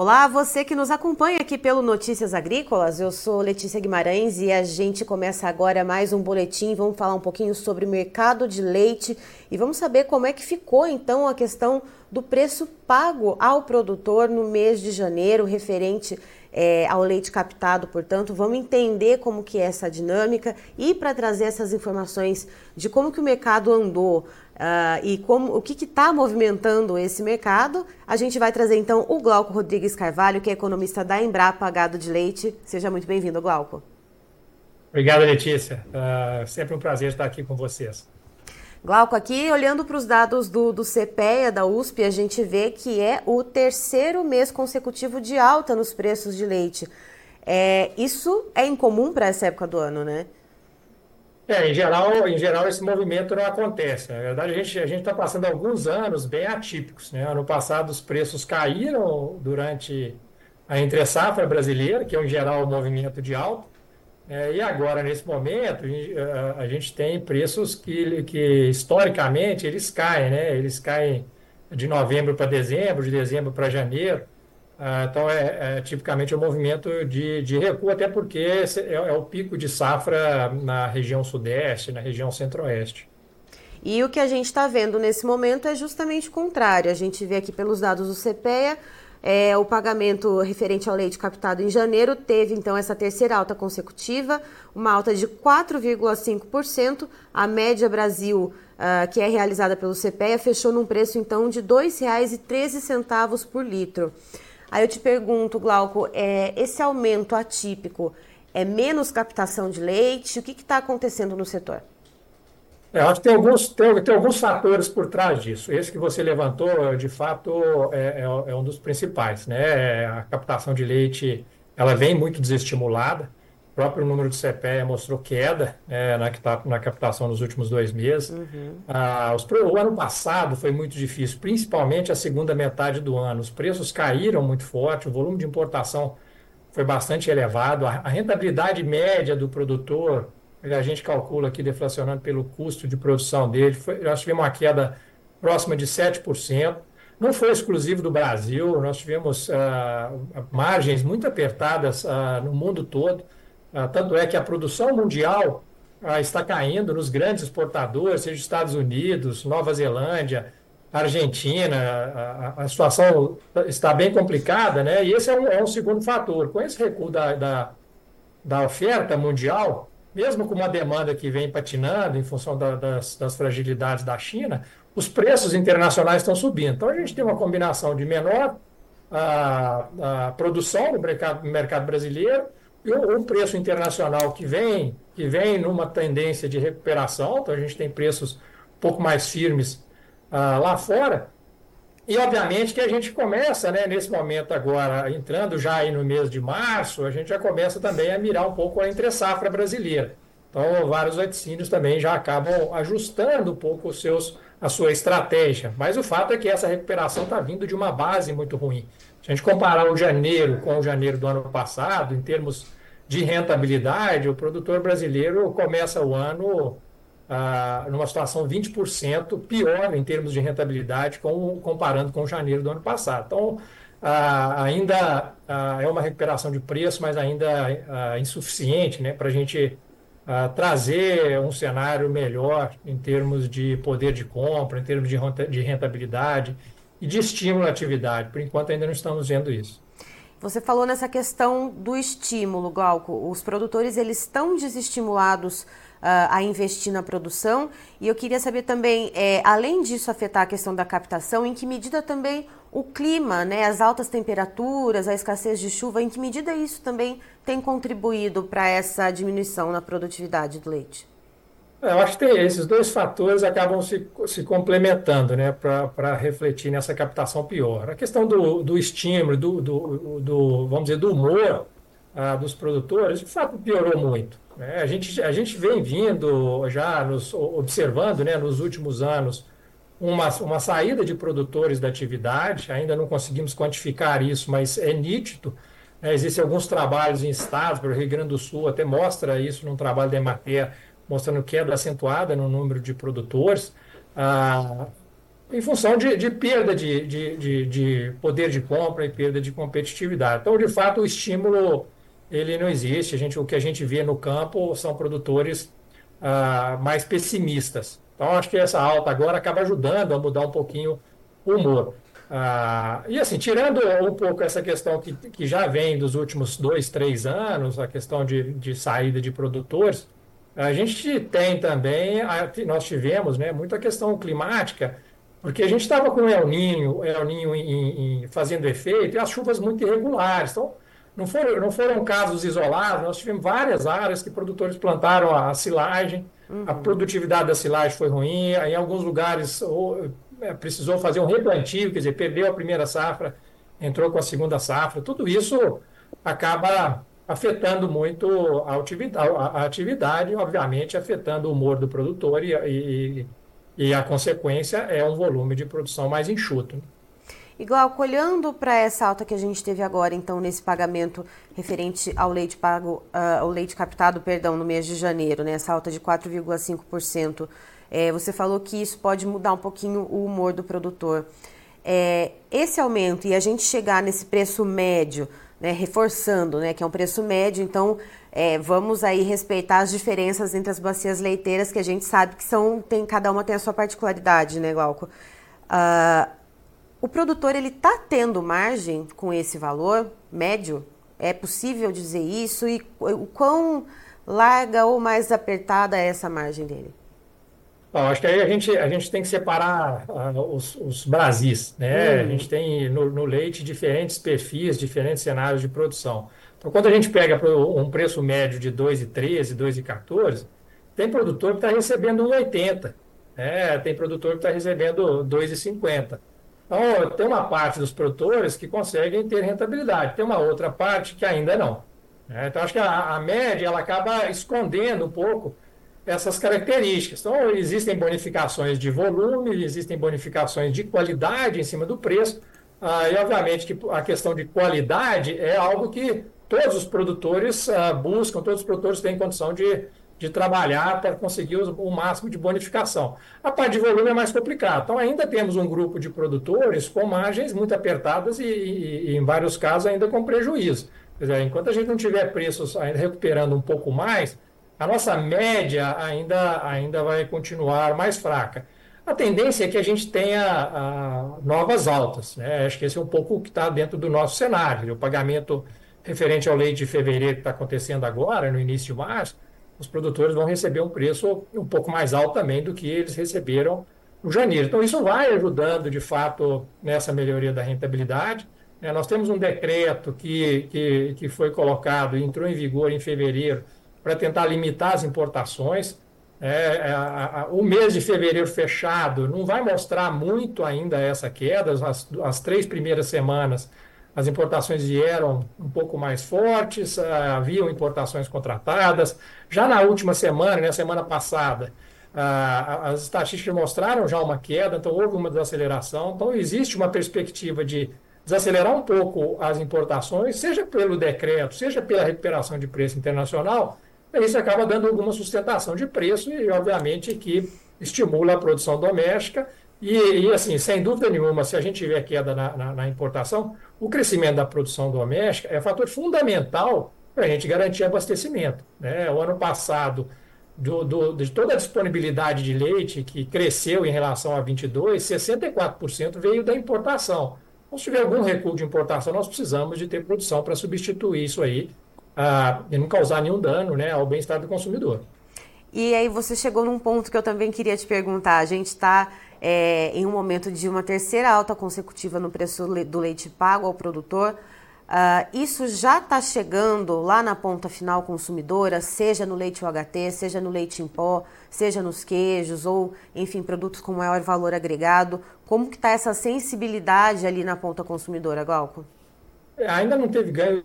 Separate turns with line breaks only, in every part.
Olá, você que nos acompanha aqui pelo Notícias Agrícolas. Eu sou Letícia Guimarães e a gente começa agora mais um boletim. Vamos falar um pouquinho sobre o mercado de leite e vamos saber como é que ficou então a questão do preço pago ao produtor no mês de janeiro, referente é, ao leite captado, portanto, vamos entender como que é essa dinâmica e para trazer essas informações de como que o mercado andou Uh, e como, o que está movimentando esse mercado. A gente vai trazer então o Glauco Rodrigues Carvalho, que é economista da Embrapa Gado de Leite. Seja muito bem-vindo, Glauco.
Obrigado, Letícia. Uh, sempre um prazer estar aqui com vocês.
Glauco, aqui olhando para os dados do, do CPEA, da USP, a gente vê que é o terceiro mês consecutivo de alta nos preços de leite. É, isso é incomum para essa época do ano, né?
É, em geral, em geral esse movimento não acontece. Na verdade, a gente a gente está passando alguns anos bem atípicos, né? Ano passado os preços caíram durante a entre safra brasileira, que é em geral um movimento de alta, é, e agora nesse momento a, gente tem preços que, que historicamente eles caem, né? Eles caem de novembro para dezembro, de dezembro para janeiro. Ah, então, é, é, tipicamente um movimento de, de recuo, até porque é, é, o pico de safra na região sudeste, na região centro-oeste.
E o que a gente está vendo nesse momento é justamente o contrário. A gente vê aqui pelos dados do CPEA, é, o pagamento referente ao leite captado em janeiro teve então essa terceira alta consecutiva, uma alta de 4,5%. A média Brasil, uh, que é realizada pelo CPEA, fechou num preço então de R$ 2,13 por litro. Aí eu te pergunto, Glauco, é, esse aumento atípico é menos captação de leite? O que está acontecendo no setor?
É, eu acho que tem alguns, tem, tem, alguns fatores por trás disso. Esse que você levantou, de fato, é, é, é um dos principais. Né? A captação de leite ela vem muito desestimulada próprio número de CPE mostrou queda é, na, na, captação nos últimos dois meses. Uhum. Ah, os, o ano passado foi muito difícil, principalmente a segunda metade do ano. Os preços caíram muito forte, o volume de importação foi bastante elevado, a, a rentabilidade média do produtor, a gente calcula aqui deflacionando pelo custo de produção dele, foi, nós tivemos uma queda próxima de 7%. Não foi exclusivo do Brasil, nós tivemos ah, margens muito apertadas ah, no mundo todo. Ah, tanto é que a produção mundial está caindo nos grandes exportadores, seja Estados Unidos, Nova Zelândia, Argentina, a, a, situação está bem complicada, né? E esse é um, é um segundo fator. Com esse recuo da, da, da, oferta mundial, mesmo com uma demanda que vem patinando em função da, das, das, fragilidades da China, os preços internacionais estão subindo. Então a gente tem uma combinação de menor a, a produção no mercado, no mercado brasileiro e o, preço internacional que vem, que vem numa tendência de recuperação, então a gente tem preços um pouco mais firmes ah, lá fora. E obviamente que a gente começa, né, nesse momento agora, entrando já aí no mês de março, a gente já começa também a mirar um pouco a entre-safra brasileira. Então, vários laticínios também já acabam ajustando um pouco os seus, a sua estratégia. Mas o fato é que essa recuperação está vindo de uma base muito ruim. Se a gente comparar o janeiro com o janeiro do ano passado, em termos de rentabilidade, o produtor brasileiro começa o ano ah, numa situação 20% pior em termos de rentabilidade, com, comparando com janeiro do ano passado. Então, ah, ainda ah, é uma recuperação de preço, mas ainda ah, insuficiente né, para a gente ah, trazer um cenário melhor em termos de poder de compra, em termos de rentabilidade e de estímulo à atividade. Por enquanto, ainda não estamos vendo isso.
Você falou nessa questão do estímulo, Glauco. Os produtores eles estão desestimulados a investir na produção. E eu queria saber também, é, além disso afetar a questão da captação, em que medida também o clima, né, as altas temperaturas, a escassez de chuva, em que medida isso também tem contribuído para essa diminuição na produtividade do leite?
É, eu acho que esses dois fatores acabam se, se complementando né, para refletir nessa captação pior. A questão do, do estímulo, do, do, do, vamos dizer, do humor ah, dos produtores, de fato piorou muito. Né? A, gente, a gente vem vindo já nos, observando né, nos últimos anos uma, uma saída de produtores da atividade, ainda não conseguimos quantificar isso, mas é nítido. Né? Existem alguns trabalhos em estados, para o Rio Grande do Sul até mostra isso num trabalho da Emater, mostrando queda acentuada no número de produtores. Ah, em função de, de perda de, de, de, poder de compra e perda de competitividade. Então, de fato, o estímulo ele não existe. A gente, o que a gente vê no campo são produtores ah, mais pessimistas. Então, acho que essa alta agora acaba ajudando a mudar um pouquinho o humor. Ah, e assim, tirando um pouco essa questão que, que já vem dos últimos dois, três anos, a questão de, de saída de produtores, a gente tem também, nós tivemos né, muita questão climática, porque a gente estava com o El Ninho, El Ninho em, em, fazendo efeito e as chuvas muito irregulares. Então, não foram, não foram casos isolados, nós tivemos várias áreas que produtores plantaram a, silagem, uhum. a produtividade da silagem foi ruim, em alguns lugares ou, é, precisou fazer um replantio, quer dizer, perdeu a primeira safra, entrou com a segunda safra. Tudo isso acaba afetando muito a atividade, a atividade obviamente afetando o humor do produtor e, e, e a consequência é um volume de produção mais enxuto.
Igual, olhando para essa alta que a gente teve agora, então, nesse pagamento referente ao leite pago, uh, ao leite captado, perdão, no mês de janeiro, né, essa alta de 4,5%, é, você falou que isso pode mudar um pouquinho o humor do produtor. É, esse aumento e a gente chegar nesse preço médio, né, reforçando, né, que é um preço médio, então é, vamos aí respeitar as diferenças entre as bacias leiteiras, que a gente sabe que são, tem, cada uma tem a sua particularidade, né, Glauco? Uh, o produtor, ele está tendo margem com esse valor médio? É possível dizer isso? E o quão larga ou mais apertada é essa margem dele?
Bom, acho que aí a gente, a gente tem que separar uh, os, os Brasis, né? A gente tem no, no, leite diferentes perfis, diferentes cenários de produção. Então, quando a gente pega um preço médio de 2,13, 2,14, tem produtor que está recebendo 1,80, né? tem produtor que está recebendo 2,50. Então, tem uma parte dos produtores que conseguem ter rentabilidade, tem uma outra parte que ainda não. Né? Então, acho que a, a média ela acaba escondendo um pouco essas características. Então, existem bonificações de volume, existem bonificações de qualidade em cima do preço, ah, e obviamente que a questão de qualidade é algo que todos os produtores ah, buscam, todos os produtores têm condição de, de trabalhar para conseguir o, máximo de bonificação. A parte de volume é mais complicada. Então, ainda temos um grupo de produtores com margens muito apertadas e, e, em vários casos, ainda com prejuízo. Dizer, enquanto a gente não tiver preços ainda recuperando um pouco mais, a nossa média ainda, ainda vai continuar mais fraca. A tendência é que a gente tenha a, novas altas. Né? Acho que esse é um pouco o que está dentro do nosso cenário. O pagamento referente ao leite de fevereiro que está acontecendo agora, no início de março, os produtores vão receber um preço um pouco mais alto também do que eles receberam no janeiro. Então, isso vai ajudando, de fato, nessa melhoria da rentabilidade. É, nós temos um decreto que, que, que foi colocado entrou em vigor em fevereiro, para tentar limitar as importações. É, é, a, a, o mês de fevereiro fechado não vai mostrar muito ainda essa queda. As, as três primeiras semanas as importações vieram um pouco mais fortes, ah, haviam importações contratadas. Já na última semana, na semana passada, ah, as estatísticas mostraram já uma queda, então houve uma desaceleração. Então existe uma perspectiva de desacelerar um pouco as importações, seja pelo decreto, seja pela recuperação de preço internacional, isso acaba dando alguma sustentação de preço e, obviamente, que estimula a produção doméstica. E, e assim, sem dúvida nenhuma, se a gente tiver queda na, na, na importação, o crescimento da produção doméstica é fator fundamental para a gente garantir abastecimento. Né? O ano passado, do, do, de toda a disponibilidade de leite que cresceu em relação a 22, 64% veio da importação. Então, se tiver algum recuo de importação, nós precisamos de ter produção para substituir isso aí e não causar nenhum dano né, ao bem-estar do consumidor.
E aí você chegou num ponto que eu também queria te perguntar. A gente está é, em um momento de uma terceira alta consecutiva no preço do leite pago ao produtor. Uh, isso já está chegando lá na ponta final consumidora, seja no leite UHT, seja no leite em pó, seja nos queijos ou, enfim, produtos com maior valor agregado. Como que está essa sensibilidade ali na ponta consumidora, Glauco?
É, ainda não teve ganho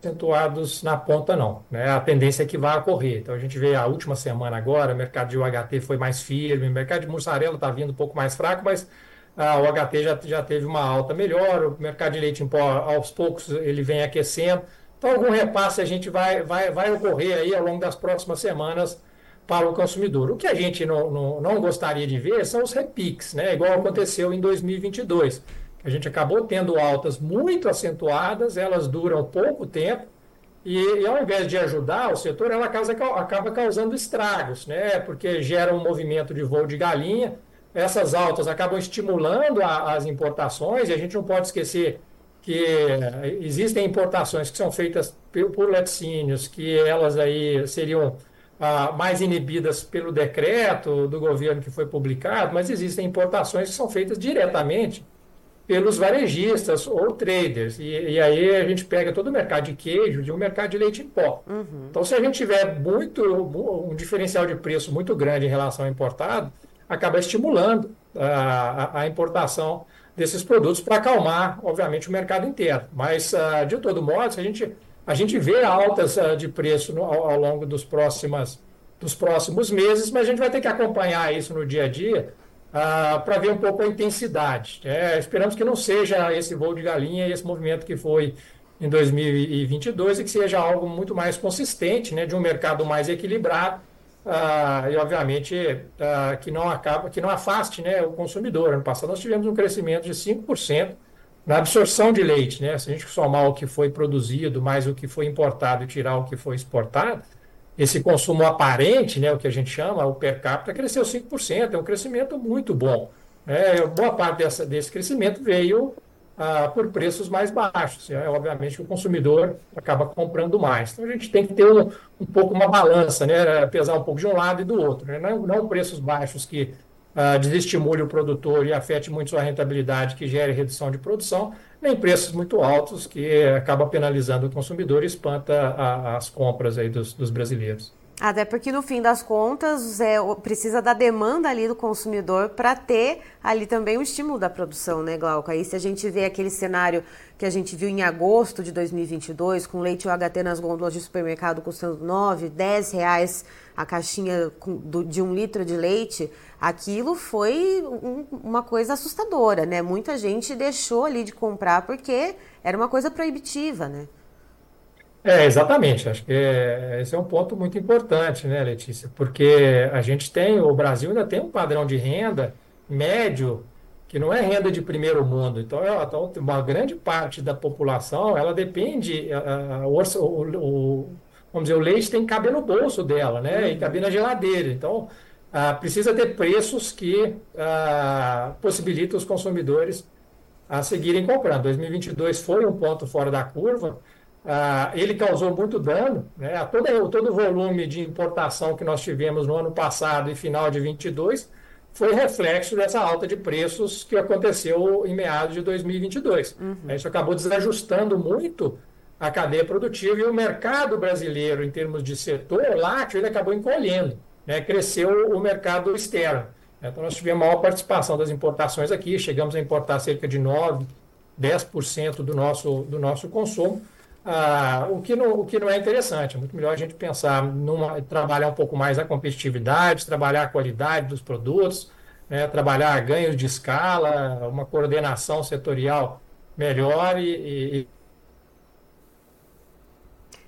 acentuados na ponta, não. Né? A tendência é que vai ocorrer. Então, a gente vê a última semana agora, o mercado de UHT foi mais firme, o mercado de mussarela está vindo um pouco mais fraco, mas ah, o HT já, já teve uma alta melhor, o mercado de leite em pó, aos poucos, ele vem aquecendo. Então, algum repasse a gente vai, vai, vai ocorrer aí ao longo das próximas semanas para o consumidor. O que a gente não, não, não gostaria de ver são os repiques, né? igual aconteceu em 2022. A gente acabou tendo altas muito acentuadas, elas duram pouco tempo, e, e, ao invés de ajudar o setor, ela causa, acaba causando estragos, né? porque gera um movimento de voo de galinha. Essas altas acabam estimulando a, as importações, e a gente não pode esquecer que existem importações que são feitas por laticínios, que elas aí seriam ah, mais inibidas pelo decreto do governo que foi publicado, mas existem importações que são feitas diretamente pelos varejistas ou traders. E, e, aí a gente pega todo o mercado de queijo de um mercado de leite em pó. Uhum. Então, se a gente tiver muito um diferencial de preço muito grande em relação ao importado, acaba estimulando a, a importação desses produtos para acalmar, obviamente, o mercado inteiro. Mas, uh, de todo modo, a gente, a gente vê altas uh, de preço no, ao, ao, longo dos, próximas, dos próximos meses, mas a gente vai ter que acompanhar isso no dia a dia uh, para ver um pouco a intensidade. É, esperamos que não seja esse voo de galinha e esse movimento que foi em 2022 e que seja algo muito mais consistente, né, de um mercado mais equilibrado ah, e obviamente ah, que não acaba, que não afaste né, o consumidor. Ano passado nós tivemos um crescimento de 5% na absorção de leite, né? Se a gente somar o que foi produzido mais o que foi importado e tirar o que foi exportado, esse consumo aparente, né, o que a gente chama, o per capita, cresceu 5%, é um crescimento muito bom. É, boa parte dessa, desse crescimento veio ah, por preços mais baixos. É, obviamente que o consumidor acaba comprando mais. Então a gente tem que ter um, um pouco uma balança, né? pesar um pouco de um lado e do outro. Né? Não, não preços baixos que ah, desestimule o produtor e afete muito sua rentabilidade, que gere redução de produção, nem preços muito altos que acaba penalizando o consumidor e espanta a, as compras aí dos, dos brasileiros.
Até porque no fim das contas é, precisa da demanda ali do consumidor para ter ali também o estímulo da produção, né, Glauco? Aí se a gente vê aquele cenário que a gente viu em agosto de 2022, com leite UHT nas gôndolas de supermercado custando 9, 10 reais a caixinha de um litro de leite, aquilo foi um, uma coisa assustadora, né? Muita gente deixou ali de comprar porque era uma coisa proibitiva, né?
É, exatamente. Acho que é, esse é um ponto muito importante, né, Letícia? Porque a gente tem, o Brasil ainda tem um padrão de renda médio que não é renda de primeiro mundo. Então, ela, então uma grande parte da população, ela depende, o, o, vamos dizer, o leite tem que caber no bolso dela, né? E caber na geladeira. Então, ah, precisa ter preços que ah, possibilitem os consumidores a seguirem comprando. 2022 foi um ponto fora da curva, ah, ele causou muito dano, né? A todo, todo o volume de importação que nós tivemos no ano passado e final de 22 foi reflexo dessa alta de preços que aconteceu em meados de 2022. Uhum. Isso acabou desajustando muito a cadeia produtiva e o mercado brasileiro, em termos de setor lácteo, ele acabou encolhendo, né? cresceu o mercado externo. Então, nós tivemos maior participação das importações aqui, chegamos a importar cerca de 9, 10% do nosso, do nosso consumo, ah, o, que não, o que não é interessante. É muito melhor a gente pensar numa, trabalhar um pouco mais a competitividade, trabalhar a qualidade dos produtos, né, trabalhar ganhos de escala, uma coordenação setorial melhor e, e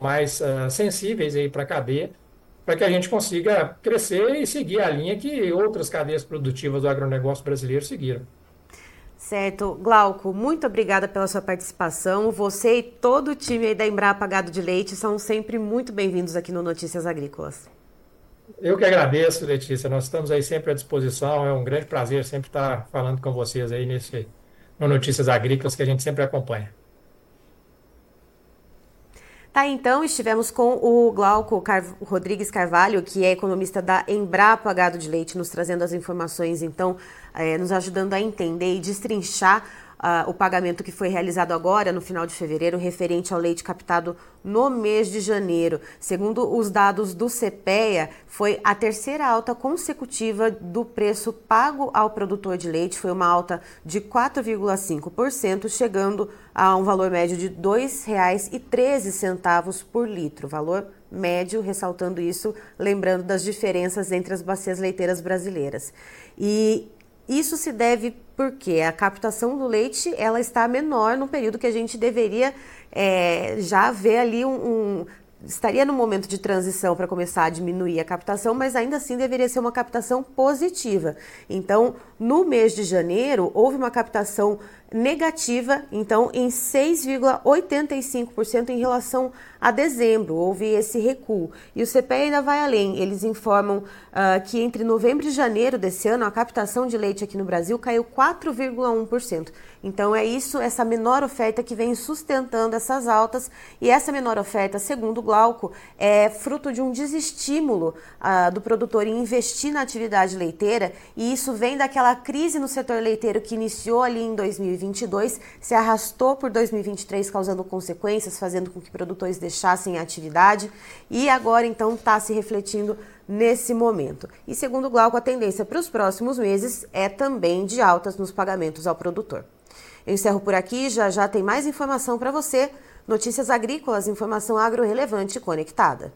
mais uh, sensíveis para a cadeia, para que a gente consiga crescer e seguir a linha que outras cadeias produtivas do agronegócio brasileiro seguiram.
Certo. Glauco, muito obrigada pela sua participação. Você e todo o time aí da Embrapa Gado de Leite são sempre muito bem-vindos aqui no Notícias Agrícolas.
Eu que agradeço, Letícia. Nós estamos aí sempre à disposição. É um grande prazer sempre estar falando com vocês aí nesse, no Notícias Agrícolas que a gente sempre acompanha.
Tá, então estivemos com o Glauco Car Rodrigues Carvalho, que é economista da Embrapa Gado de Leite, nos trazendo as informações, então, é, nos ajudando a entender e destrinchar o pagamento que foi realizado agora, no final de fevereiro, referente ao leite captado no mês de janeiro. Segundo os dados do CPEA, foi a terceira alta consecutiva do preço pago ao produtor de leite. Foi uma alta de 4,5%, chegando a um valor médio de R$ 2,13 por litro. Valor médio, ressaltando isso, lembrando das diferenças entre as bacias leiteiras brasileiras. E isso se deve porque a captação do leite ela está menor no período que a gente deveria é, já ver ali um, um estaria no momento de transição para começar a diminuir a captação, mas ainda assim deveria ser uma captação positiva. Então, no mês de janeiro, houve uma captação negativa, então em 6,85% em relação a dezembro, houve esse recuo. E o CPE ainda vai além, eles informam uh, que entre novembro e janeiro desse ano a captação de leite aqui no Brasil caiu 4,1%. Então é isso, essa menor oferta que vem sustentando essas altas e essa menor oferta, segundo Glauco, é fruto de um desestímulo uh, do produtor em investir na atividade leiteira e isso vem daquela crise no setor leiteiro que iniciou ali em 2020 2022 se arrastou por 2023, causando consequências, fazendo com que produtores deixassem a atividade e agora então está se refletindo nesse momento. E segundo Glauco, a tendência para os próximos meses é também de altas nos pagamentos ao produtor. Eu encerro por aqui, já já tem mais informação para você. Notícias agrícolas, informação agro relevante conectada.